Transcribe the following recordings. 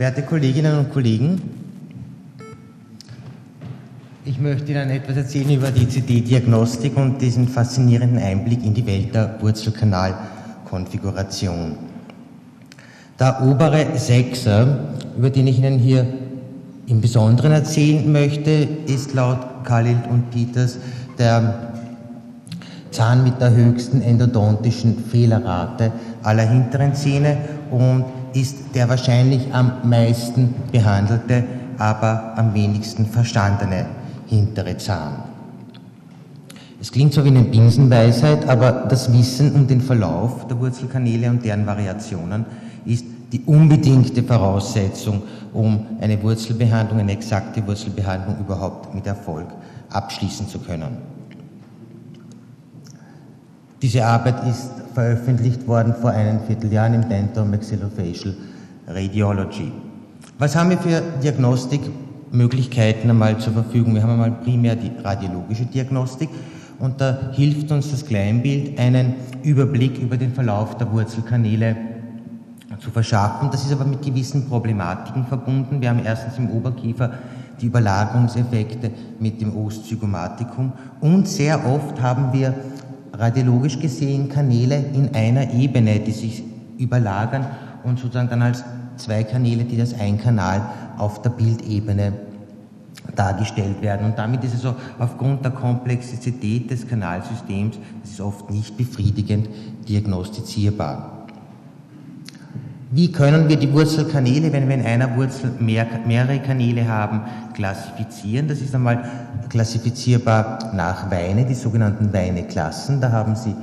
Werte Kolleginnen und Kollegen, ich möchte Ihnen etwas erzählen über die CD-Diagnostik und diesen faszinierenden Einblick in die Welt der Wurzelkanalkonfiguration. Der obere Sechser, über den ich Ihnen hier im Besonderen erzählen möchte, ist laut Khalil und Peters der Zahn mit der höchsten endodontischen Fehlerrate aller hinteren Zähne und ist der wahrscheinlich am meisten behandelte, aber am wenigsten verstandene hintere Zahn. Es klingt so wie eine Binsenweisheit, aber das Wissen um den Verlauf der Wurzelkanäle und deren Variationen ist die unbedingte Voraussetzung, um eine Wurzelbehandlung, eine exakte Wurzelbehandlung überhaupt mit Erfolg abschließen zu können. Diese Arbeit ist veröffentlicht worden vor einem Vierteljahr im Dental Maxillofacial Radiology. Was haben wir für Diagnostikmöglichkeiten einmal zur Verfügung? Wir haben einmal primär die radiologische Diagnostik und da hilft uns das Kleinbild, einen Überblick über den Verlauf der Wurzelkanäle zu verschaffen. Das ist aber mit gewissen Problematiken verbunden. Wir haben erstens im Oberkiefer die Überlagerungseffekte mit dem Ostzygomaticum und sehr oft haben wir radiologisch gesehen Kanäle in einer Ebene, die sich überlagern und sozusagen dann als zwei Kanäle, die das ein Kanal auf der Bildebene dargestellt werden. Und damit ist es so, aufgrund der Komplexität des Kanalsystems, das ist oft nicht befriedigend diagnostizierbar. Wie können wir die Wurzelkanäle, wenn wir in einer Wurzel mehr, mehrere Kanäle haben, klassifizieren? Das ist einmal klassifizierbar nach Weine, die sogenannten Weineklassen. Da haben Sie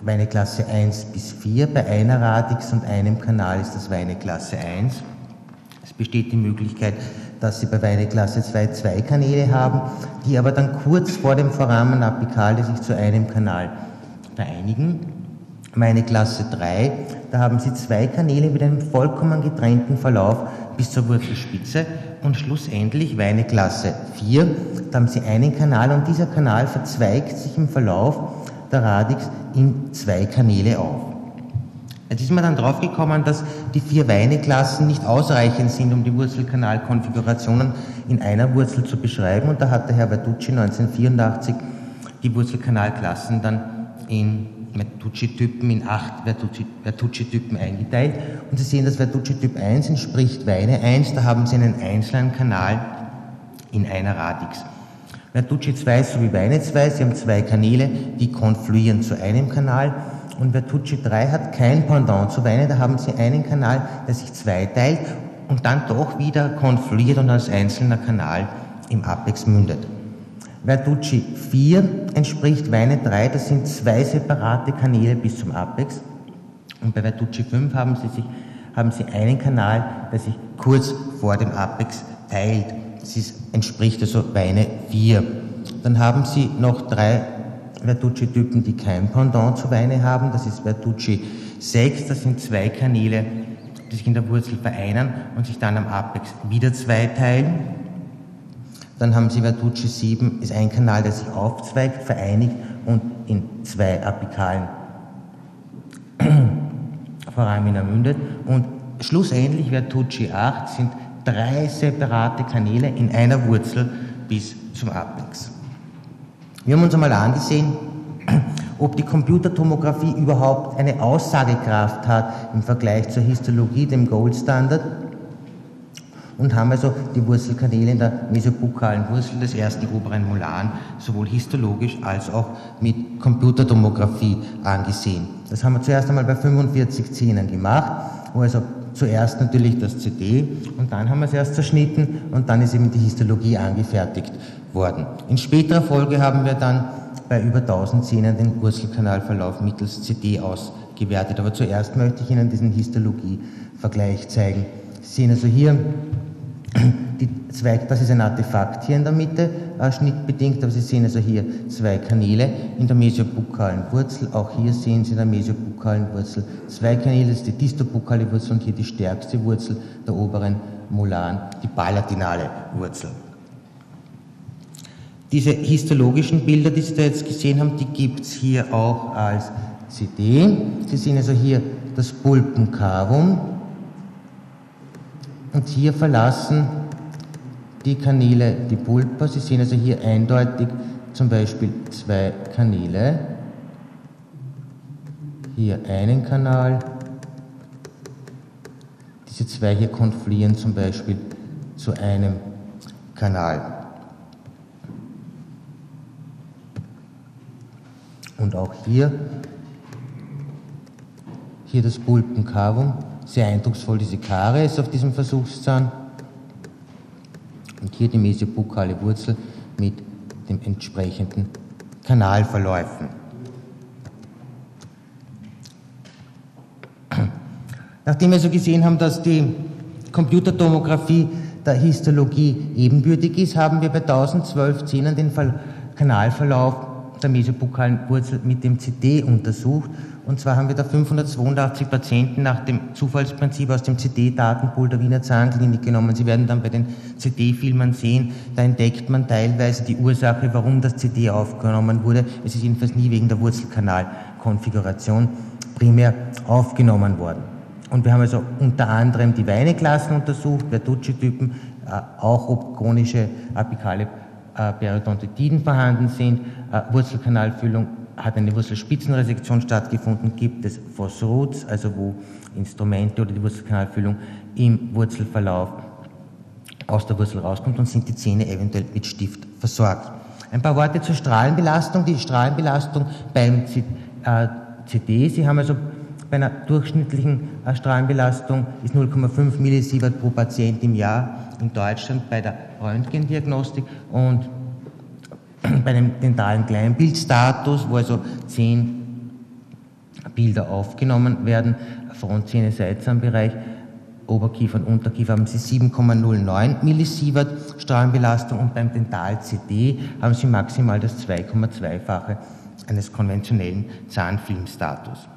Weineklasse 1 bis 4. Bei einer Radix und einem Kanal ist das Weineklasse 1. Es besteht die Möglichkeit, dass Sie bei Weineklasse 2 zwei Kanäle haben, die aber dann kurz vor dem Foramen apicale sich zu einem Kanal vereinigen. Meine Klasse 3 da haben Sie zwei Kanäle mit einem vollkommen getrennten Verlauf bis zur Wurzelspitze und schlussendlich Weine Klasse 4. Da haben Sie einen Kanal und dieser Kanal verzweigt sich im Verlauf der Radix in zwei Kanäle auf. Jetzt ist man dann draufgekommen, dass die vier Weineklassen nicht ausreichend sind, um die Wurzelkanalkonfigurationen in einer Wurzel zu beschreiben. Und da hat der Herr Bertucci 1984 die Wurzelkanalklassen dann in Vertucci-Typen in acht Vertucci-Typen eingeteilt. Und Sie sehen, dass Vertucci-Typ 1 entspricht Weine 1, da haben Sie einen einzelnen Kanal in einer Radix. Vertucci 2 ist so wie Weine 2, Sie haben zwei Kanäle, die konfluieren zu einem Kanal. Und Vertucci 3 hat kein Pendant zu Weine, da haben Sie einen Kanal, der sich zweiteilt und dann doch wieder konfluiert und als einzelner Kanal im Apex mündet. Verducci 4 entspricht Weine 3, das sind zwei separate Kanäle bis zum Apex. Und bei Verducci 5 haben Sie, sich, haben Sie einen Kanal, der sich kurz vor dem Apex teilt. Das ist, entspricht also Weine 4. Dann haben Sie noch drei Verducci-Typen, die kein Pendant zu Weine haben. Das ist Verducci 6, das sind zwei Kanäle, die sich in der Wurzel vereinen und sich dann am Apex wieder zweiteilen. Dann haben Sie Vertucci 7, ist ein Kanal, der sich aufzweigt, vereinigt und in zwei Apikalen Foramina mündet. Und schlussendlich Vertucci 8 sind drei separate Kanäle in einer Wurzel bis zum Apex. Wir haben uns einmal angesehen, ob die Computertomographie überhaupt eine Aussagekraft hat im Vergleich zur Histologie, dem Goldstandard und haben also die Wurzelkanäle in der mesopukalen Wurzel des ersten oberen Molaren sowohl histologisch als auch mit Computertomographie angesehen. Das haben wir zuerst einmal bei 45 Zähnen gemacht, wo also zuerst natürlich das CD und dann haben wir es erst zerschnitten und dann ist eben die Histologie angefertigt worden. In späterer Folge haben wir dann bei über 1000 Zähnen den Wurzelkanalverlauf mittels CD ausgewertet. Aber zuerst möchte ich Ihnen diesen Histologie-Vergleich zeigen. Sie sehen also hier die zwei, das ist ein Artefakt hier in der Mitte, äh, schnittbedingt, aber Sie sehen also hier zwei Kanäle in der mesiobukalen Wurzel. Auch hier sehen Sie in der mesiobukalen Wurzel zwei Kanäle, das ist die distobukale Wurzel und hier die stärkste Wurzel der oberen Molaren, die palatinale Wurzel. Diese histologischen Bilder, die Sie da jetzt gesehen haben, die gibt es hier auch als CD. Sie sehen also hier das Pulpencavum Und hier verlassen die Kanäle die Pulpa. Sie sehen also hier eindeutig zum Beispiel zwei Kanäle. Hier einen Kanal. Diese zwei hier konfluieren zum Beispiel zu einem Kanal. Und auch hier, hier das Pulpenkavum, sehr eindrucksvoll diese Karies auf diesem Versuchszahn. Und hier die mesiobukale Wurzel mit den entsprechenden Kanalverläufen. Nachdem wir so gesehen haben, dass die Computertomographie der Histologie ebenbürtig ist, haben wir bei 1012 Zähnen den Kanalverlauf der mesopokalen Wurzel mit dem CD untersucht. Und zwar haben wir da 582 Patienten nach dem Zufallsprinzip aus dem CD-Datenpool der Wiener Zahnklinik genommen. Sie werden dann bei den CD-Filmen sehen, da entdeckt man teilweise die Ursache, warum das CD aufgenommen wurde. Es ist jedenfalls nie wegen der Wurzelkanalkonfiguration primär aufgenommen worden. Und wir haben also unter anderem die Weineklassen untersucht, Vertucci-Typen, äh, auch ob chronische apikale äh, Periodontitiden vorhanden sind, äh, Wurzelkanalfüllung hat eine Wurzelspitzenresektion stattgefunden, gibt es Phosrods, also wo Instrumente oder die Wurzelkanalfüllung im Wurzelverlauf aus der Wurzel rauskommt und sind die Zähne eventuell mit Stift versorgt. Ein paar Worte zur Strahlenbelastung. Die Strahlenbelastung beim CD. Sie haben also bei einer durchschnittlichen äh, Strahlenbelastung ist 0,5 Millisievert pro Patient im Jahr in Deutschland bei der Röntgendiagnostik und bei dem dentalen Kleinbildstatus, wo also zehn Bilder aufgenommen werden, Frontzähne, Seitzahnbereich, Oberkiefer und Unterkiefer haben sie 7,09 Millisievert Strahlenbelastung und beim Dental-CD haben sie maximal das 2,2-fache eines konventionellen Zahnfilmstatus.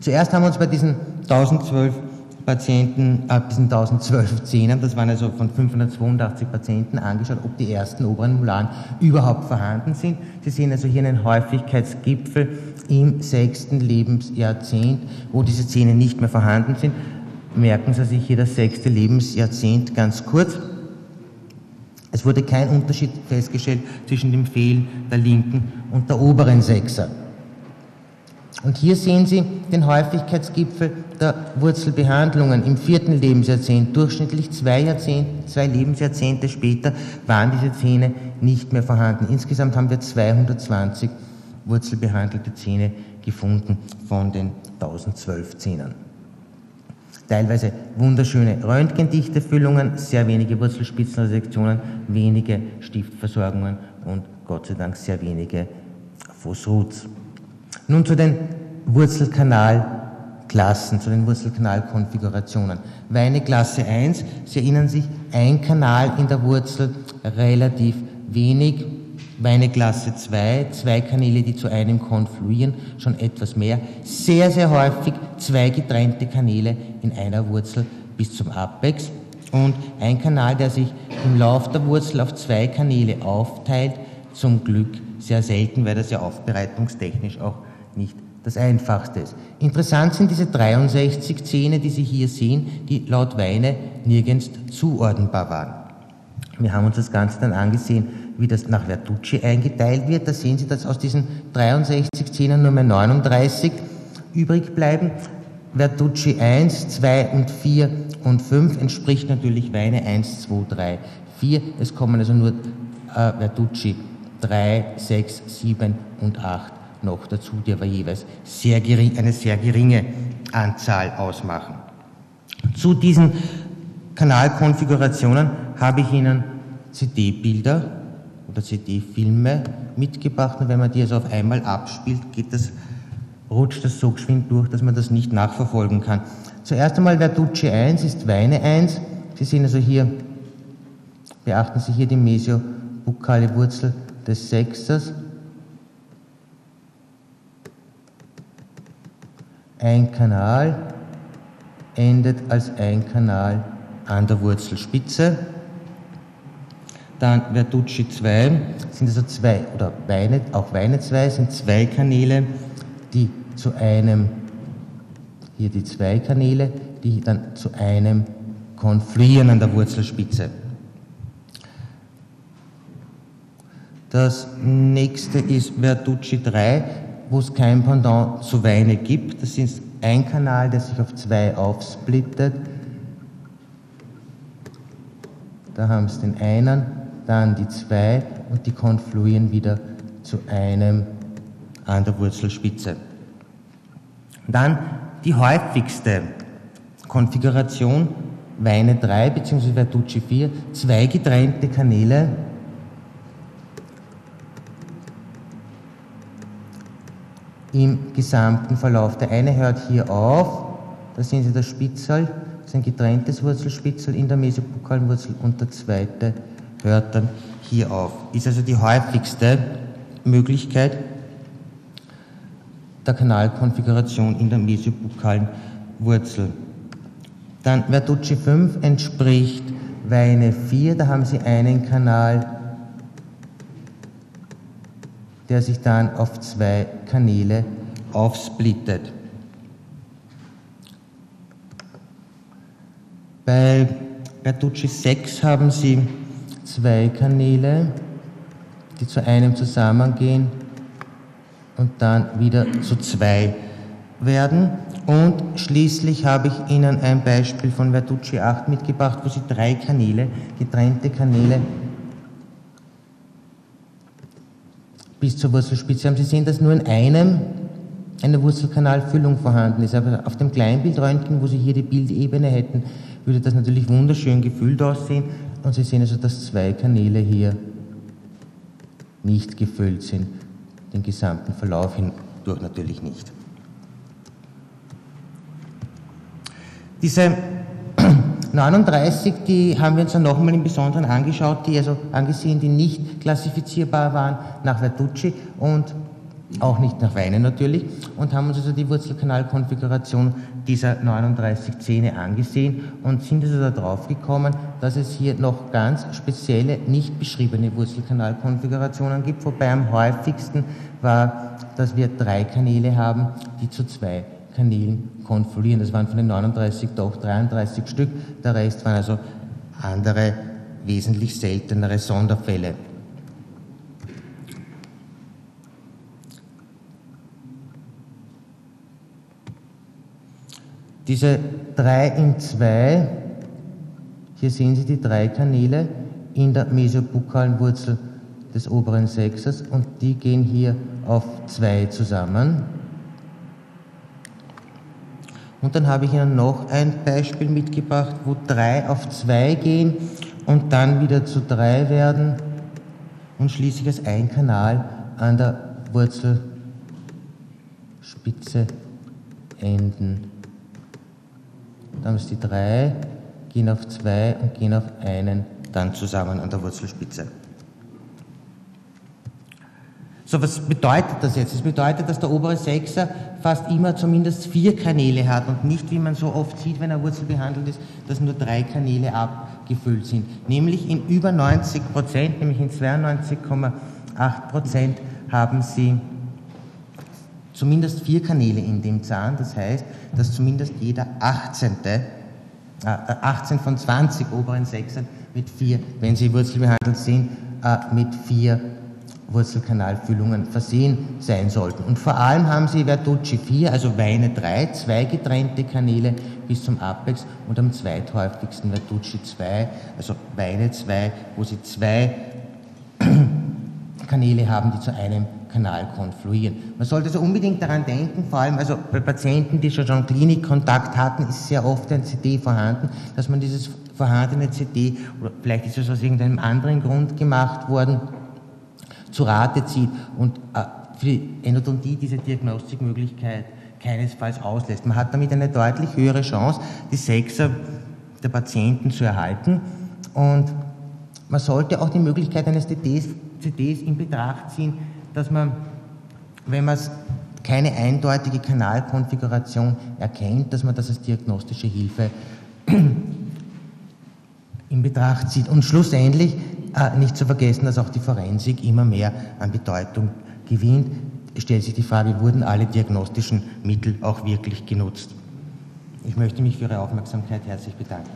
Zuerst haben wir uns bei diesen 1012 Patienten, äh, diesen 1012 Zähnen, das waren also von 582 Patienten, angeschaut, ob die ersten oberen Molaren überhaupt vorhanden sind. Sie sehen also hier einen Häufigkeitsgipfel im sechsten Lebensjahrzehnt, wo diese Zähne nicht mehr vorhanden sind. Merken Sie sich hier das sechste Lebensjahrzehnt ganz kurz. Es wurde kein Unterschied festgestellt zwischen dem Fehlen der linken und der oberen Sechser. Und hier sehen Sie den Häufigkeitsgipfel der Wurzelbehandlungen im vierten Lebensjahrzehnt. Durchschnittlich zwei, zwei Lebensjahrzehnte später waren diese Zähne nicht mehr vorhanden. Insgesamt haben wir 220 wurzelbehandelte Zähne gefunden von den 1012 Zähnen. Teilweise wunderschöne röntgendichte Füllungen, sehr wenige Wurzelspitzenresektionen, wenige Stiftversorgungen und Gott sei Dank sehr wenige Phosruts. Nun zu den Wurzelkanalklassen, zu den Wurzelkanalkonfigurationen. Weine Klasse 1, Sie erinnern sich, ein Kanal in der Wurzel, relativ wenig. Weine Klasse 2, zwei Kanäle, die zu einem konfluieren, schon etwas mehr. Sehr, sehr häufig zwei getrennte Kanäle in einer Wurzel bis zum Apex. Und ein Kanal, der sich im Lauf der Wurzel auf zwei Kanäle aufteilt, zum Glück sehr selten, weil das ja aufbereitungstechnisch auch nicht das Einfachste ist. Interessant sind diese 63 Zähne, die Sie hier sehen, die laut Weine nirgends zuordnenbar waren. Wir haben uns das Ganze dann angesehen, wie das nach Vertucci eingeteilt wird. Da sehen Sie, dass aus diesen 63 Zähnen nur mehr 39 übrig bleiben. Vertucci 1, 2 und 4 und 5 entspricht natürlich Weine 1, 2, 3, 4. Es kommen also nur äh, Vertucci 3, 6, 7 und 8 noch dazu, die aber jeweils sehr gering, eine sehr geringe Anzahl ausmachen. Zu diesen Kanalkonfigurationen habe ich Ihnen CD-Bilder oder CD-Filme mitgebracht und wenn man die also auf einmal abspielt, geht das, rutscht das so geschwind durch, dass man das nicht nachverfolgen kann. Zuerst einmal Verducci 1 ist Weine 1. Sie sehen also hier, beachten Sie hier die mesiobukale Wurzel des Sechsters ein Kanal endet als ein Kanal an der Wurzelspitze. Dann Verducci 2 sind also zwei, oder Weine, auch Weine 2 sind zwei Kanäle, die zu einem, hier die zwei Kanäle, die dann zu einem konfluieren an der Wurzelspitze. Das nächste ist Verducci 3, wo es kein Pendant zu Weine gibt. Das ist ein Kanal, der sich auf zwei aufsplittet. Da haben Sie den einen, dann die zwei und die konfluieren wieder zu einem an der Wurzelspitze. Dann die häufigste Konfiguration Weine 3 bzw. Verducci 4, zwei getrennte Kanäle im gesamten Verlauf. Der eine hört hier auf, da sehen Sie das Spitzel, das ist ein getrenntes Wurzelspitzel in der mesopokalen Wurzel und der zweite hört dann hier auf. Ist also die häufigste Möglichkeit der Kanalkonfiguration in der mesopokalen Wurzel. Dann Verducci 5 entspricht Weine 4, da haben Sie einen Kanal der sich dann auf zwei Kanäle aufsplittet. Bei Bertucci 6 haben Sie zwei Kanäle, die zu einem zusammengehen und dann wieder zu zwei werden. Und schließlich habe ich Ihnen ein Beispiel von Verducci 8 mitgebracht, wo Sie drei Kanäle, getrennte Kanäle bis zur Wurzelspitze haben. Sie sehen, dass nur in einem eine Wurzelkanalfüllung vorhanden ist. Aber auf dem Kleinbildröntgen, wo Sie hier die Bildebene hätten, würde das natürlich wunderschön gefüllt aussehen. Und Sie sehen also, dass zwei Kanäle hier nicht gefüllt sind. Den gesamten Verlauf hindurch natürlich nicht. Diese 39, die haben wir uns dann nochmal im Besonderen angeschaut, die also angesehen, die nicht klassifizierbar waren nach Verducci und auch nicht nach Weine natürlich und haben uns also die Wurzelkanalkonfiguration dieser 39 Zähne angesehen und sind also darauf gekommen, dass es hier noch ganz spezielle, nicht beschriebene Wurzelkanalkonfigurationen gibt, wobei am häufigsten war, dass wir drei Kanäle haben, die zu zwei Kanälen konfluieren. Das waren von den 39 doch 33 Stück. Der Rest waren also andere, wesentlich seltenere Sonderfälle. Diese 3 in 2, hier sehen Sie die drei Kanäle in der mesopukalen Wurzel des oberen Sechsers und die gehen hier auf 2 zusammen. Und dann habe ich Ihnen noch ein Beispiel mitgebracht, wo drei auf zwei gehen und dann wieder zu drei werden und schließlich als ein Kanal an der Wurzelspitze enden. Dann Sie die drei, gehen auf zwei und gehen auf einen dann zusammen an der Wurzelspitze. So, was bedeutet das jetzt? Es bedeutet, dass der obere Sechser fast immer zumindest vier Kanäle hat und nicht, wie man so oft sieht, wenn eine Wurzel behandelt ist, dass nur drei Kanäle abgefüllt sind. Nämlich in über 90 Prozent, nämlich in 92,8 Prozent haben sie zumindest vier Kanäle in dem Zahn. Das heißt, dass zumindest jeder 18. Äh, 18 von 20 oberen Sechsern mit vier, wenn sie wurzelbehandelt sind, äh, mit vier Wurzelkanalfüllungen versehen sein sollten. Und vor allem haben sie Verducci 4, also Weine 3, zwei getrennte Kanäle bis zum Apex und am zweithäufigsten Verducci 2, also Weine 2, wo sie zwei Kanäle haben, die zu einem Kanal konfluieren. Man sollte also unbedingt daran denken, vor allem also bei Patienten, die schon Klinikkontakt hatten, ist sehr oft ein CD vorhanden, dass man dieses vorhandene CD, oder vielleicht ist es aus irgendeinem anderen Grund gemacht worden, zu Rate zieht und äh, für die Endodontie diese Diagnostikmöglichkeit keinesfalls auslässt. Man hat damit eine deutlich höhere Chance, die Sechser der Patienten zu erhalten und man sollte auch die Möglichkeit eines CDs, CDs in Betracht ziehen, dass man, wenn man keine eindeutige Kanalkonfiguration erkennt, dass man das als diagnostische Hilfe in Betracht zieht. Und schlussendlich äh, nicht zu vergessen, dass auch die Forensik immer mehr an Bedeutung gewinnt. Stellt sich die Frage, wurden alle diagnostischen Mittel auch wirklich genutzt? Ich möchte mich für Ihre Aufmerksamkeit herzlich bedanken.